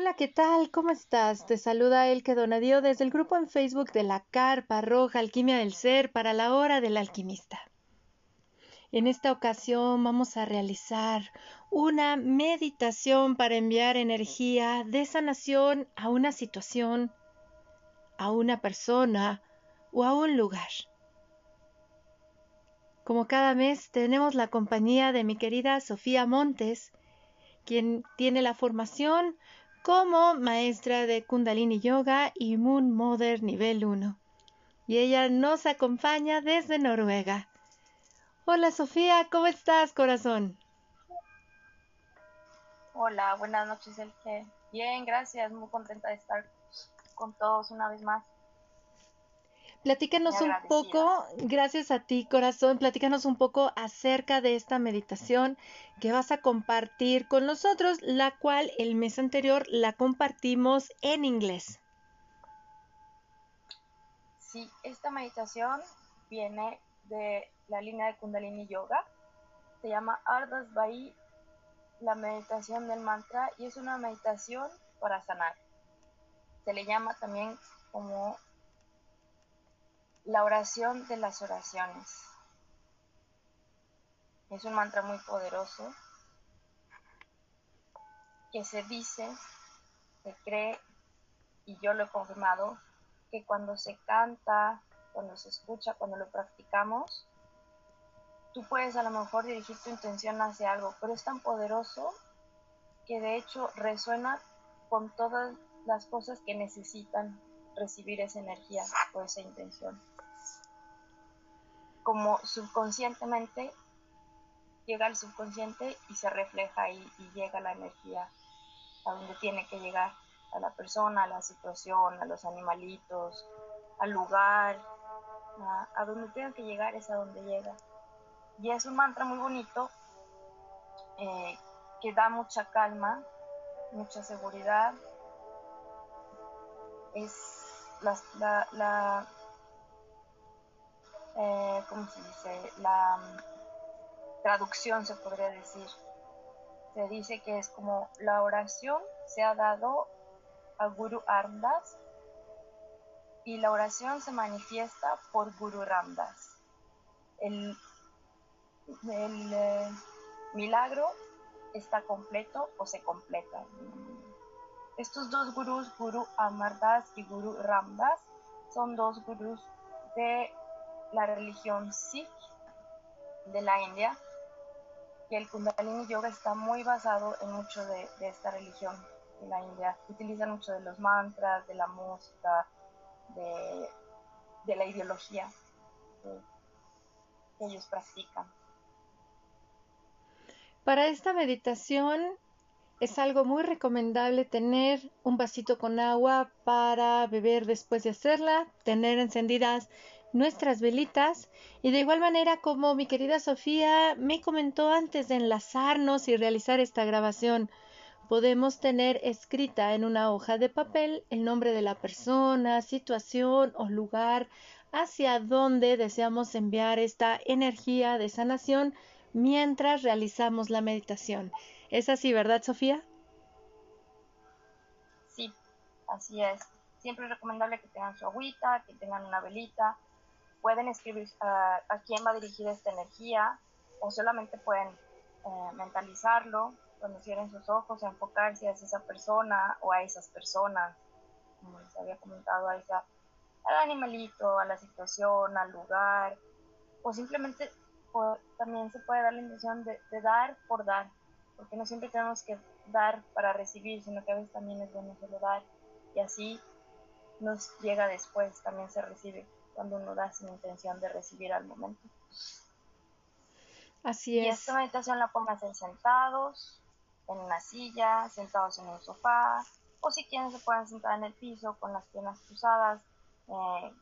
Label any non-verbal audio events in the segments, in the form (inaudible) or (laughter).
Hola, ¿qué tal? ¿Cómo estás? Te saluda Elke Donadío desde el grupo en Facebook de la Carpa Roja Alquimia del Ser para la Hora del Alquimista. En esta ocasión vamos a realizar una meditación para enviar energía de sanación a una situación, a una persona o a un lugar. Como cada mes tenemos la compañía de mi querida Sofía Montes, quien tiene la formación como maestra de Kundalini Yoga y Moon Mother nivel 1. Y ella nos acompaña desde Noruega. Hola Sofía, ¿cómo estás, corazón? Hola, buenas noches, Elke. Bien, gracias, muy contenta de estar con todos una vez más. Platícanos un poco, gracias a ti, corazón, platícanos un poco acerca de esta meditación que vas a compartir con nosotros, la cual el mes anterior la compartimos en inglés. Sí, esta meditación viene de la línea de Kundalini Yoga. Se llama Ardas Bai, la meditación del mantra, y es una meditación para sanar. Se le llama también como la oración de las oraciones. Es un mantra muy poderoso que se dice, se cree, y yo lo he confirmado, que cuando se canta, cuando se escucha, cuando lo practicamos, tú puedes a lo mejor dirigir tu intención hacia algo, pero es tan poderoso que de hecho resuena con todas las cosas que necesitan recibir esa energía o esa intención. Como subconscientemente llega al subconsciente y se refleja ahí y llega la energía a donde tiene que llegar, a la persona, a la situación, a los animalitos, al lugar, a, donde tenga que llegar es a donde llega. Y es un mantra muy bonito eh, que da mucha calma, mucha seguridad. Es la, la, eh, ¿cómo se dice? La mm, traducción se podría decir. Se dice que es como la oración se ha dado a Guru Arndas y la oración se manifiesta por Guru Ramdas. El, eh, milagro está completo o se completa. Estos dos gurús, Guru Amardas y Guru Ramdas, son dos gurús de la religión Sikh de la India y el Kundalini Yoga está muy basado en mucho de, esta religión de la India. Utilizan mucho de los mantras, de la música, de, la ideología que ellos practican. Para esta meditación es algo muy recomendable tener un vasito con agua para beber después de hacerla, tener encendidas nuestras velitas y de igual manera como mi querida Sofía me comentó antes de enlazarnos y realizar esta grabación, podemos tener escrita en una hoja de papel el nombre de la persona, situación o lugar hacia donde deseamos enviar esta energía de sanación mientras realizamos la meditación. ¿Es así, verdad, Sofía? Sí, así es. Siempre es recomendable que tengan su agüita, que tengan una velita. Pueden escribir a quién va a dirigir esta energía o solamente pueden eh, mentalizarlo cuando cierren sus ojos, enfocarse hacia esa persona o a esas personas, como les había comentado, a esa, al animalito, a la situación, al lugar, o simplemente también se puede dar la intención de, dar por dar, porque no siempre tenemos que dar para recibir, sino que a veces también es bueno solo dar, y así nos llega después, también se recibe cuando uno da sin intención de recibir al momento. Así es. Y esta meditación la pueden hacer sentados, en una silla, sentados en un sofá, o si quieren se pueden sentar en el piso con las piernas cruzadas, eh,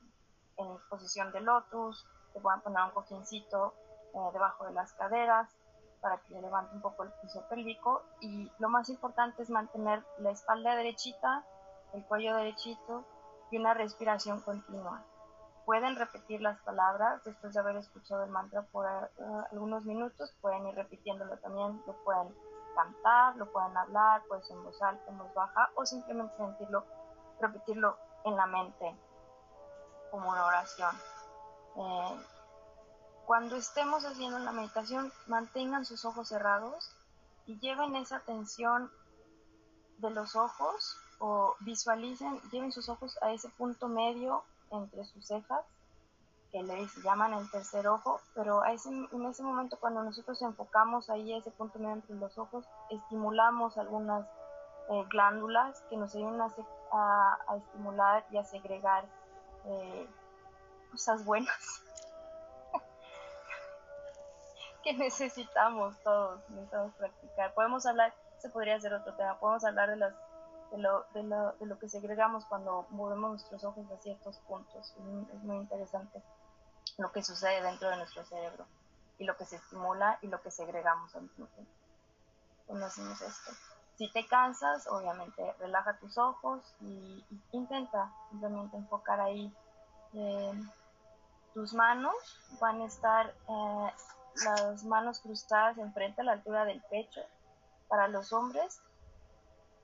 en posición de lotus, se pueden poner un cojincito eh, debajo de las caderas para que levante un poco el piso pélvico y lo más importante es mantener la espalda derechita, el cuello derechito y una respiración continua. Pueden repetir las palabras después de haber escuchado el mantra por eh, algunos minutos, pueden ir repitiéndolo también, lo pueden cantar, lo pueden hablar, puede ser en voz alta, en voz baja, o simplemente sentirlo, repetirlo en la mente como una oración. Eh, cuando estemos haciendo la meditación, mantengan sus ojos cerrados y lleven esa atención de los ojos o visualicen, lleven sus ojos a ese punto medio entre sus cejas, que le llaman el tercer ojo, pero en ese momento cuando nosotros enfocamos ahí a ese punto medio entre los ojos, estimulamos algunas eh, glándulas que nos ayudan a, estimular y a segregar eh, cosas buenas (laughs) que necesitamos todos, necesitamos practicar. Podemos hablar, se podría hacer otro tema, podemos hablar de las de lo, de lo, de lo que segregamos cuando movemos nuestros ojos a ciertos puntos. Es muy interesante lo que sucede dentro de nuestro cerebro y lo que se estimula y lo que segregamos al mismo tiempo. Hacemos esto. Si te cansas, obviamente relaja tus ojos y, intenta simplemente enfocar ahí. Eh, tus manos van a estar eh, las manos cruzadas enfrente a la altura del pecho para los hombres,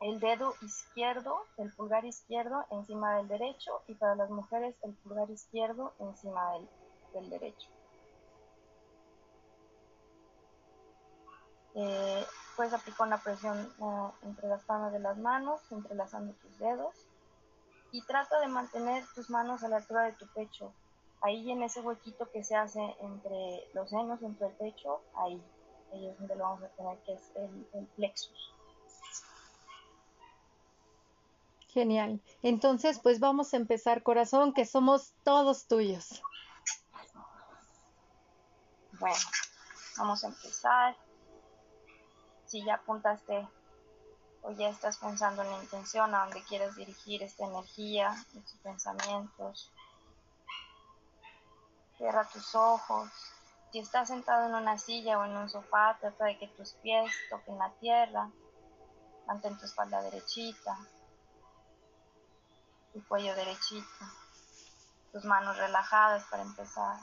el dedo izquierdo, el pulgar izquierdo encima del derecho y para las mujeres el pulgar izquierdo encima del, derecho. Eh, puedes aplicar una presión eh, entre las palmas de las manos, entrelazando tus dedos y trata de mantener tus manos a la altura de tu pecho ahí en ese huequito que se hace entre los senos, entre el pecho, ahí, ahí es donde lo vamos a tener, que es el, plexus. Genial. Entonces, pues vamos a empezar, corazón, que somos todos tuyos. Bueno, vamos a empezar. Si ya apuntaste o ya estás pensando en la intención a donde quieres dirigir esta energía, estos pensamientos, Cierra tus ojos. Si estás sentado en una silla o en un sofá, trata de que tus pies toquen la tierra. Mantén tu espalda derechita, tu cuello derechito, tus manos relajadas para empezar.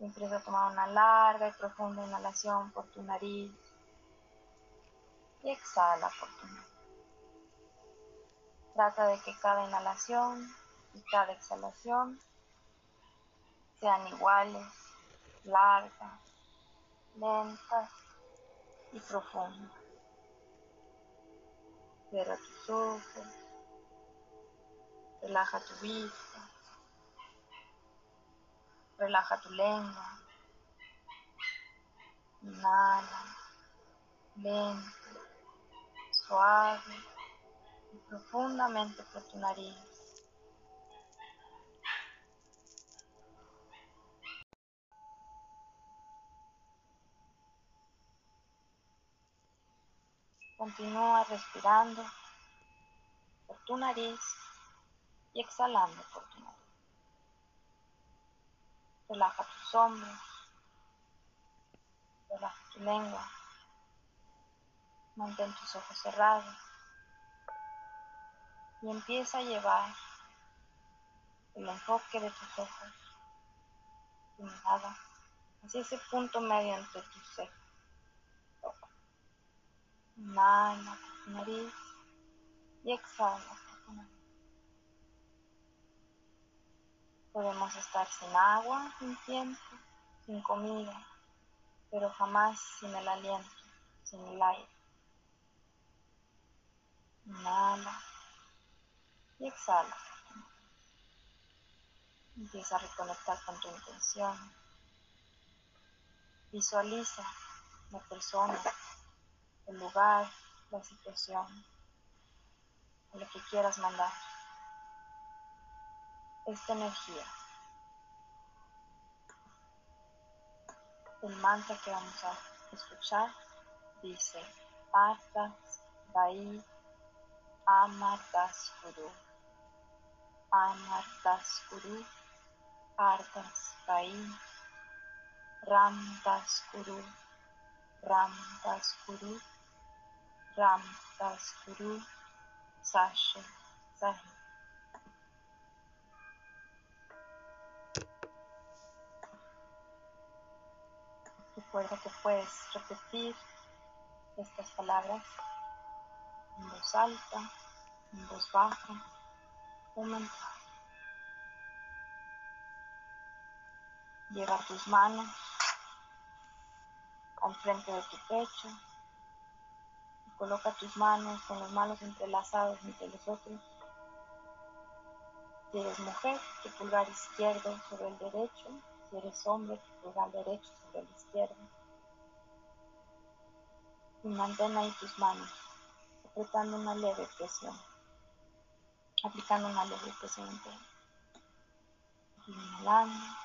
Empieza a tomar una larga y profunda inhalación por tu nariz y exhala por tu nariz. Trata de que cada inhalación y cada exhalación sean iguales, largas, lentas y profundas. Cierra tus ojos, relaja tu vista, relaja tu lengua, inhala, lento, suave. Y profundamente por tu nariz. Continúa respirando por tu nariz y exhalando por tu nariz. Relaja tus hombros, relaja tu lengua, mantén tus ojos cerrados. Y empieza a llevar el enfoque de tus ojos, tu mirada, hacia ese punto medio entre tus cejas. Inhala por tu nariz y exhala por tu nariz. Podemos estar sin agua sin tiempo, sin comida, pero jamás sin el aliento, sin el aire. Inhala y exhala. Empieza a reconectar con tu intención. Visualiza la persona el lugar, la situación, lo que quieras mandar. Esta energía. El mantra que vamos a escuchar dice Artas Vai Amartas Guru. Amartas Guru. Artas Vai Ramdas Guru. Ramdas Guru. Ram Das Guru Sasha Sahi. Recuerda que puedes repetir estas palabras en voz alta, en voz baja o. Lleva tus manos al frente de tu pecho y coloca tus manos con las manos entrelazadas entre los otros. Si eres mujer, tu pulgar izquierdo sobre el derecho. Si eres hombre, pulgar derecho sobre el izquierdo. Y mantén ahí tus manos, apretando una leve presión, aplicando una leve presión todo. Inhalando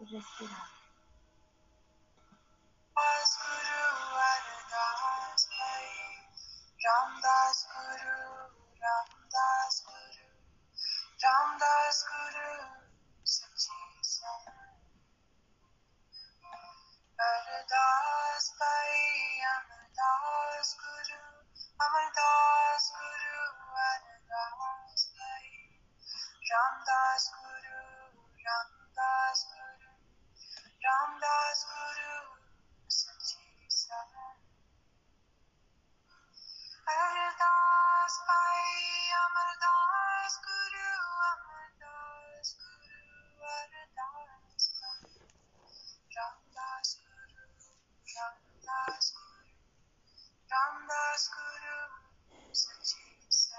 y respirando. Ramdas Guru, Ramdas Guru, Ramdas Guru, Ardas Ramdas Guru, Sachi Sai.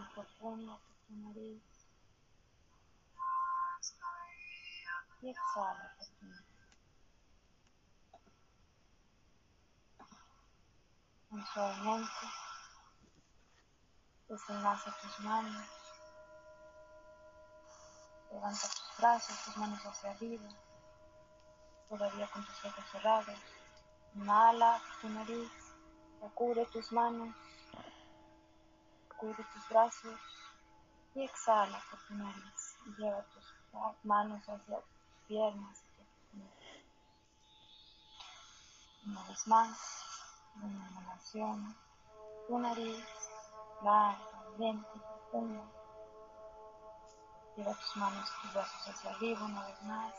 Profunda por tu nariz. Y exhala por tu nariz. Suavemente desenlaza tus manos. Levanta tus brazos, tus manos hacia arriba. Todavía con tus ojos cerrados. Inhala tu nariz. Sacude tus manos cubre tus brazos y exhala por tu nariz. Lleva tus manos hacia tus piernas. Una vez más, una inhalación, tu nariz larga, lenta y profunda. Lleva tus manos y tus brazos hacia arriba una vez más.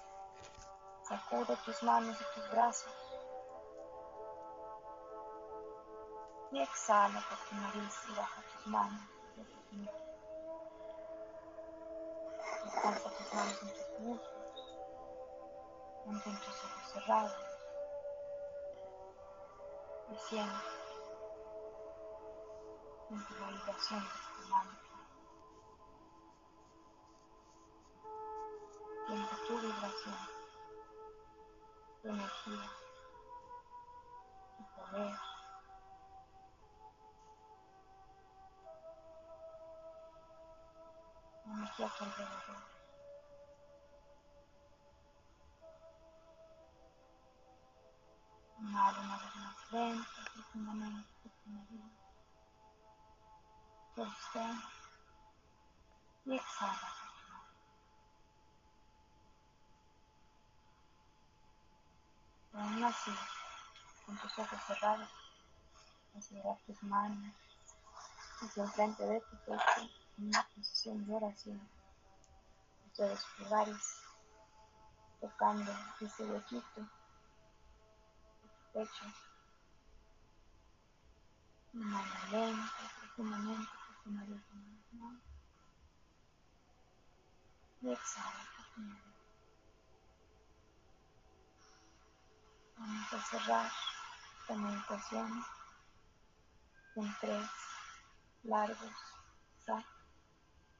Sacude tus manos y tus brazos. Y exhala por tu nariz y baja tus manos. Descansa tus manos en tus muslos, mantén tus ojos cerrados y siente, siente la vibración de tu mantra. Siente tu vibración, tu energía, tu poder. Energía tu alrededor. Inhala una vez más lenta, profundamente nariz. Sostén y exhala. Aún así, con tus ojos cerrados, considerar tus manos hacia el frente de tu pecho en una posición de oración. Ustedes lugares tocando ese huequito de tu pecho. Inhala lenta, profundamente tu nariz y exhala profundamente. Vamos a cerrar esta meditación con tres largos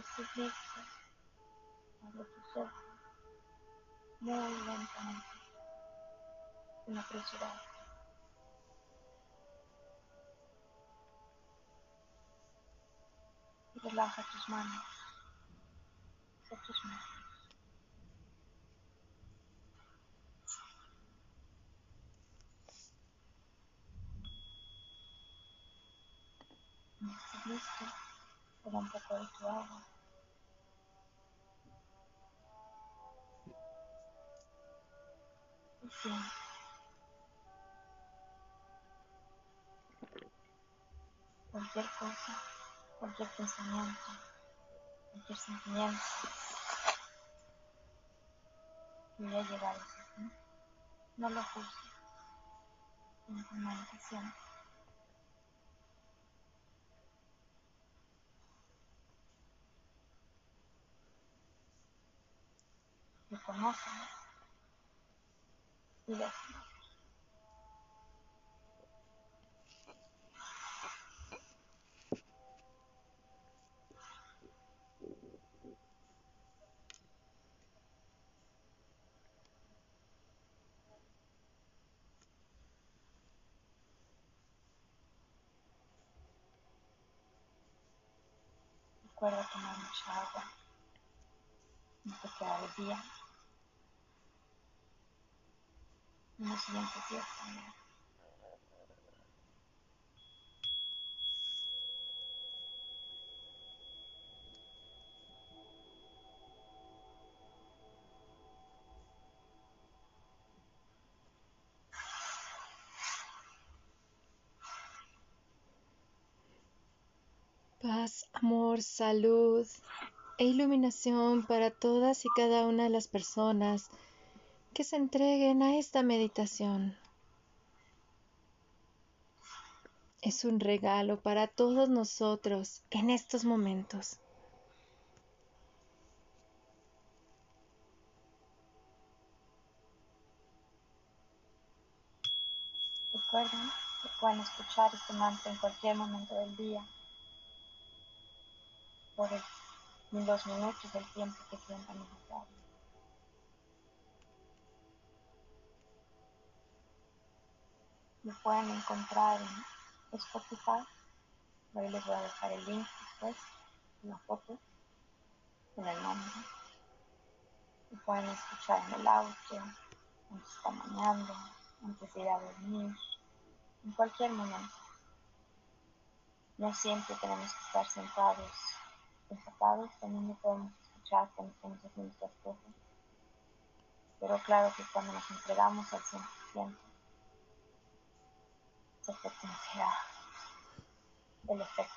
estés listo, abre tus ojos muy lentamente, sin apresurar. Y relaja tus manos, tus manos. Listo, un poco de tu agua. Cualquier cosa, cualquier pensamiento, cualquier sentimiento haya llegado a ti, no lo juzgues, meditación. Reconoce y déjalo. Recuerda tomar mucha agua. No te queda el día. Paz, amor, salud e iluminación para todas y cada una de las personas que se entreguen a esta meditación. Es un regalo para todos nosotros en estos momentos. Recuerden que pueden escuchar este mantra en cualquier momento del día por los minutos del tiempo que sientan necesario. Lo pueden encontrar en Spotify. Ahí les voy a dejar el link después, la foto, con el nombre. Lo pueden escuchar en el auto, antes de estar bañando, antes de ir a dormir, en cualquier momento. No siempre tenemos que estar sentados enfocados, también lo podemos escuchar cuando estamos haciendo cosas. Pero claro que cuando nos entregamos al 100%, el efecto.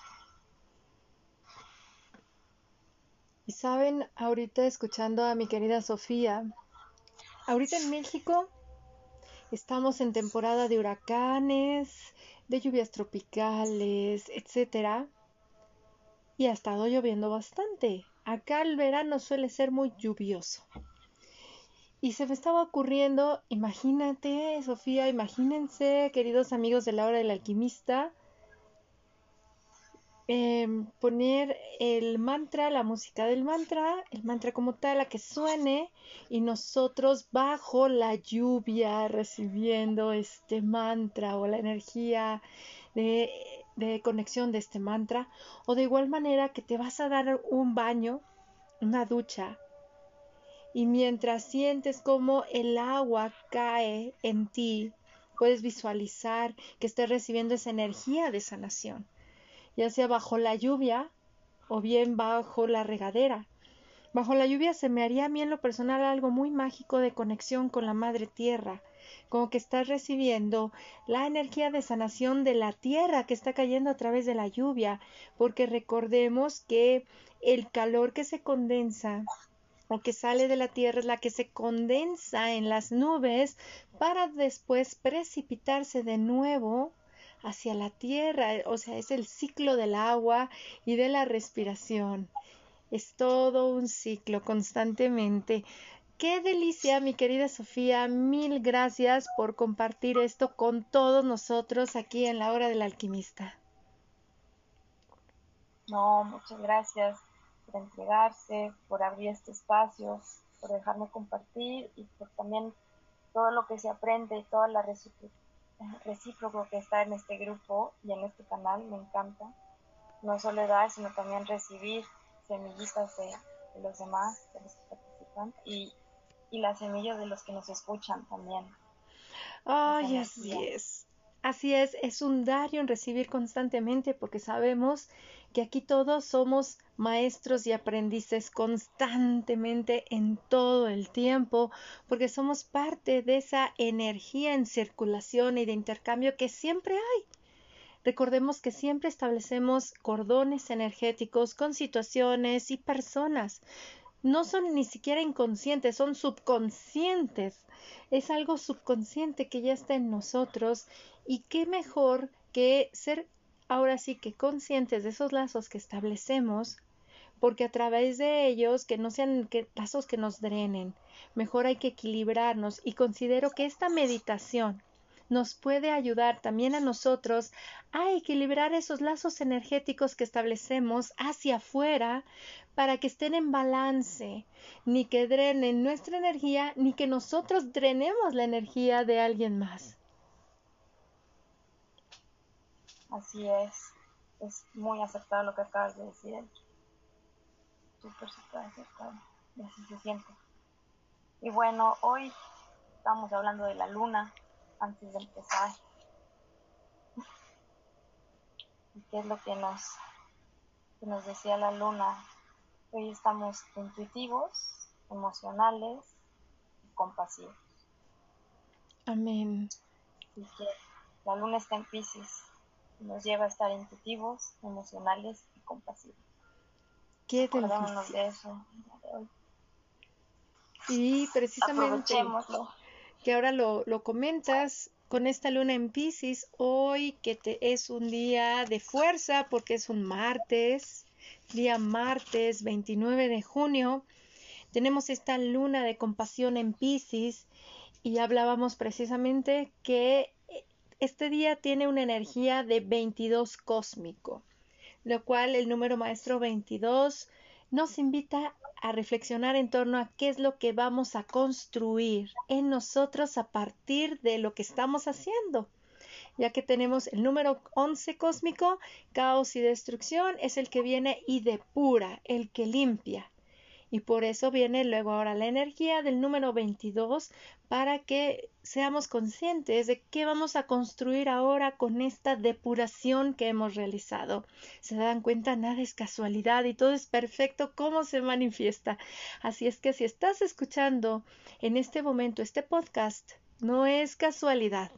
Y saben, ahorita escuchando a mi querida Sofía, ahorita en México estamos en temporada de huracanes, de lluvias tropicales, etcétera y ha estado lloviendo bastante. Acá el verano suele ser muy lluvioso. Y se me estaba ocurriendo, imagínate, Sofía, imagínense, queridos amigos de la hora del alquimista, em, poner el mantra, la música del mantra, el mantra como tal, a que suene, y nosotros bajo la lluvia recibiendo este mantra o la energía de de conexión de este mantra o de igual manera que te vas a dar un baño, una ducha y mientras sientes como el agua cae en ti, puedes visualizar que estés recibiendo esa energía de sanación, ya sea bajo la lluvia o bien bajo la regadera. Bajo la lluvia se me haría a mí en lo personal algo muy mágico de conexión con la madre tierra, como que estás recibiendo la energía de sanación de la tierra que está cayendo a través de la lluvia, porque recordemos que el calor que se condensa o que sale de la tierra es la que se condensa en las nubes para después precipitarse de nuevo hacia la tierra, o sea, es el ciclo del agua y de la respiración. Es todo un ciclo constantemente. Qué delicia, mi querida Sofía. Mil gracias por compartir esto con todos nosotros aquí en la hora del alquimista. No, muchas gracias por entregarse, por abrir este espacio, por dejarme compartir y por también todo lo que se aprende y toda la recíproco que está en este grupo y en este canal. Me encanta. No solo dar, sino también recibir semillitas de, de los demás, de los participantes. Y y las semillas de los que nos escuchan también. Ay, así es. Así es, es un dar y un recibir constantemente porque sabemos que aquí todos somos maestros y aprendices constantemente en todo el tiempo porque somos parte de esa energía en circulación y de intercambio que siempre hay. Recordemos que siempre establecemos cordones energéticos con situaciones y personas no son ni siquiera inconscientes, son subconscientes. Es algo subconsciente que ya está en nosotros y qué mejor que ser ahora sí que conscientes de esos lazos que establecemos, porque a través de ellos que no sean lazos que nos drenen, mejor hay que equilibrarnos y considero que esta meditación nos puede ayudar también a nosotros a equilibrar esos lazos energéticos que establecemos hacia afuera para que estén en balance, ni que drenen nuestra energía, ni que nosotros drenemos la energía de alguien más. Así es, es muy acertado lo que acabas de decir. Súper, súper acertado, y así se siente. Y bueno, hoy estamos hablando de la luna antes de empezar. (laughs) ¿Y qué es lo que nos, que nos decía la luna? Hoy estamos intuitivos, emocionales y compasivos. Amén. Y que la luna está en Pisces nos lleva a estar intuitivos, emocionales y compasivos. Qué de eso. Y precisamente que ahora lo, lo comentas con esta luna en Pisces, hoy que te, es un día de fuerza porque es un martes, día martes 29 de junio, tenemos esta luna de compasión en Pisces y hablábamos precisamente que este día tiene una energía de 22 cósmico, lo cual el número maestro 22 nos invita a reflexionar en torno a qué es lo que vamos a construir en nosotros a partir de lo que estamos haciendo. Ya que tenemos el número 11 cósmico, caos y destrucción, es el que viene y depura, el que limpia. Y por eso viene luego ahora la energía del número 22 para que seamos conscientes de qué vamos a construir ahora con esta depuración que hemos realizado. Se dan cuenta, nada es casualidad y todo es perfecto cómo se manifiesta. Así es que si estás escuchando en este momento este podcast, no es casualidad.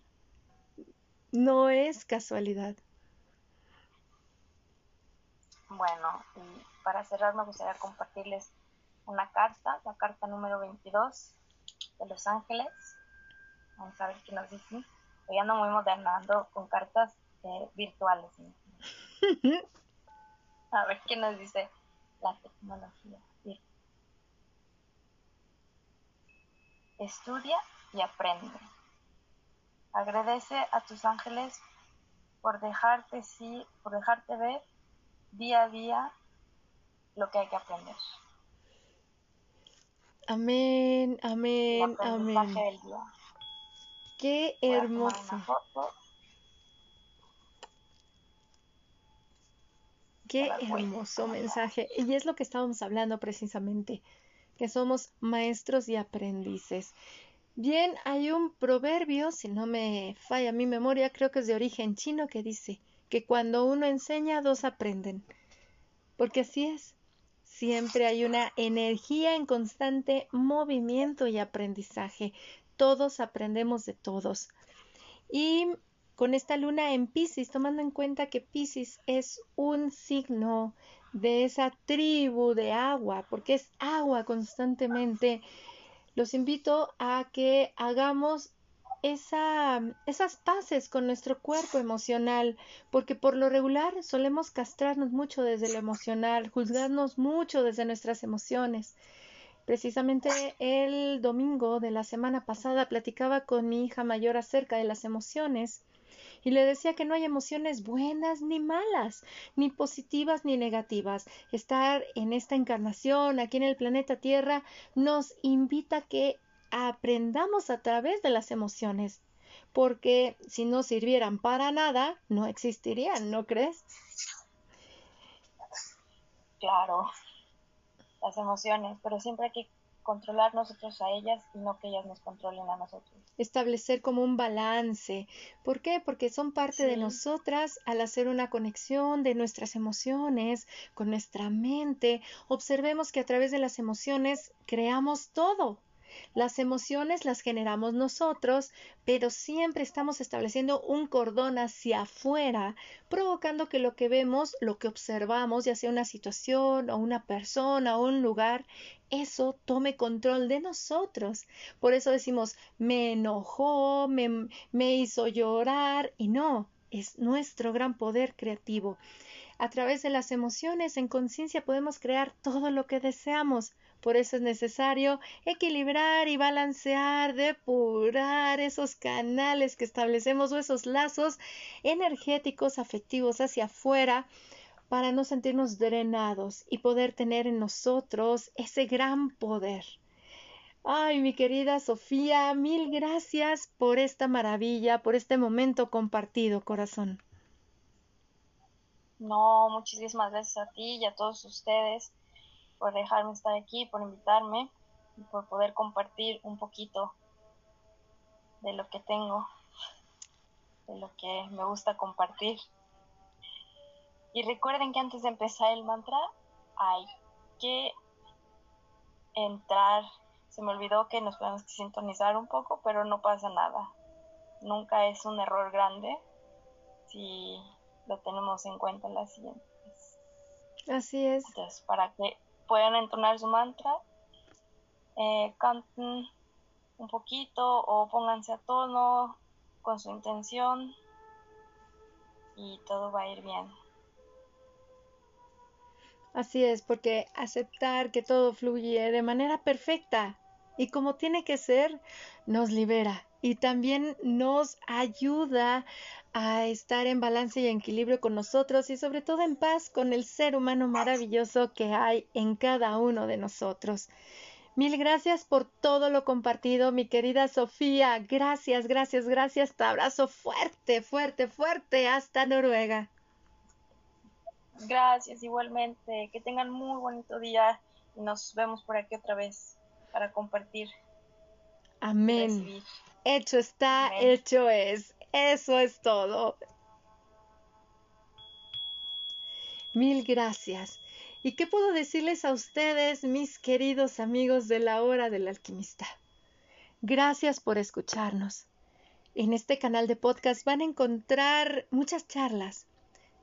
No es casualidad. Bueno, y para cerrar me gustaría compartirles una carta, la carta número 22 de Los Ángeles. Vamos a ver qué nos dice. Hoy ando muy modernando con cartas eh, virtuales. (laughs) a ver qué nos dice la tecnología. Estudia y aprende. Agradece a tus ángeles por dejarte sí, por dejarte ver día a día lo que hay que aprender. Amén, amén, amén. Qué hermoso. Qué hermoso mensaje. Y es lo que estábamos hablando precisamente, que somos maestros y aprendices. Bien, hay un proverbio, si no me falla mi memoria, creo que es de origen chino, que dice que cuando uno enseña, dos aprenden. Porque así es. Siempre hay una energía en constante movimiento y aprendizaje. Todos aprendemos de todos. Y con esta luna en Pisces, tomando en cuenta que Pisces es un signo de esa tribu de agua, porque es agua constantemente, los invito a que hagamos esa, esas paces con nuestro cuerpo emocional, porque por lo regular solemos castrarnos mucho desde lo emocional, juzgarnos mucho desde nuestras emociones. Precisamente el domingo de la semana pasada platicaba con mi hija mayor acerca de las emociones y le decía que no hay emociones buenas ni malas, ni positivas ni negativas. Estar en esta encarnación aquí en el planeta Tierra nos invita a que aprendamos a través de las emociones, porque si no sirvieran para nada, no existirían, ¿no crees? Claro, las emociones, pero siempre hay que controlar nosotros a ellas y no que ellas nos controlen a nosotros. Establecer como un balance. ¿Por qué? Porque son parte de nosotras al hacer una conexión de nuestras emociones con nuestra mente. Observemos que a través de las emociones creamos todo Las emociones las generamos nosotros, pero siempre estamos estableciendo un cordón hacia afuera, provocando que lo que vemos, lo que observamos, ya sea una situación o una persona o un lugar, eso tome control de nosotros. Por eso decimos, me enojó, me, me hizo llorar, y no, es nuestro gran poder creativo. A través de las emociones en conciencia podemos crear todo lo que deseamos. Por eso es necesario equilibrar y balancear, depurar esos canales que establecemos o esos lazos energéticos, afectivos hacia afuera para no sentirnos drenados y poder tener en nosotros ese gran poder. Ay, mi querida Sofía, mil gracias por esta maravilla, por este momento compartido, corazón. No, muchísimas gracias a ti y a todos ustedes por dejarme estar aquí, por invitarme y por poder compartir un poquito de lo que tengo, de lo que me gusta compartir. Y recuerden que antes de empezar el mantra hay que entrar. Se me olvidó que nos podemos sintonizar un poco, pero no pasa nada. Nunca es un error grande si lo tenemos en cuenta en las siguientes. Así es. Entonces, para que puedan entonar su mantra, eh, canten un poquito o pónganse a tono con su intención y todo va a ir bien. Así es, porque aceptar que todo fluye de manera perfecta y como tiene que ser, nos libera y también nos ayuda a estar en balance y en equilibrio con nosotros y sobre todo en paz con el ser humano maravilloso que hay en cada uno de nosotros. Mil gracias por todo lo compartido, mi querida Sofía. Gracias, gracias, gracias. Te abrazo fuerte, fuerte, fuerte hasta Noruega. Gracias, igualmente. Que tengan muy bonito día y nos vemos por aquí otra vez para compartir. Amén. Hecho está, hecho es. Eso es todo. Mil gracias. ¿Y qué puedo decirles a ustedes, mis queridos amigos de la hora del alquimista? Gracias por escucharnos. En este canal de podcast van a encontrar muchas charlas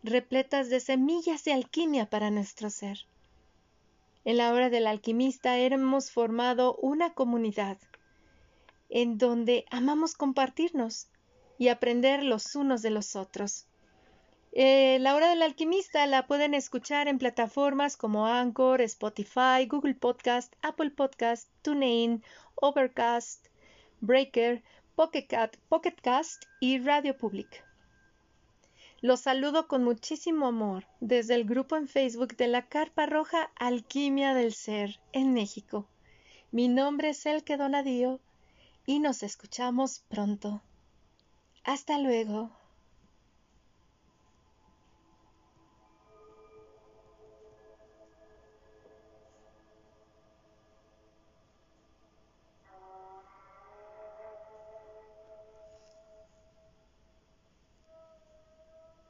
repletas de semillas de alquimia para nuestro ser. En la hora del alquimista hemos formado una comunidad en donde amamos compartirnos y aprender los unos de los otros. Eh, la hora del alquimista la pueden escuchar en plataformas como Anchor, Spotify, Google Podcast, Apple Podcast, TuneIn, Overcast, Breaker, Pocket Cast y Radio Public. Los saludo con muchísimo amor desde el grupo en Facebook de la Carpa Roja Alquimia del Ser en México. Mi nombre es Elke Donadío y nos escuchamos pronto. Hasta luego.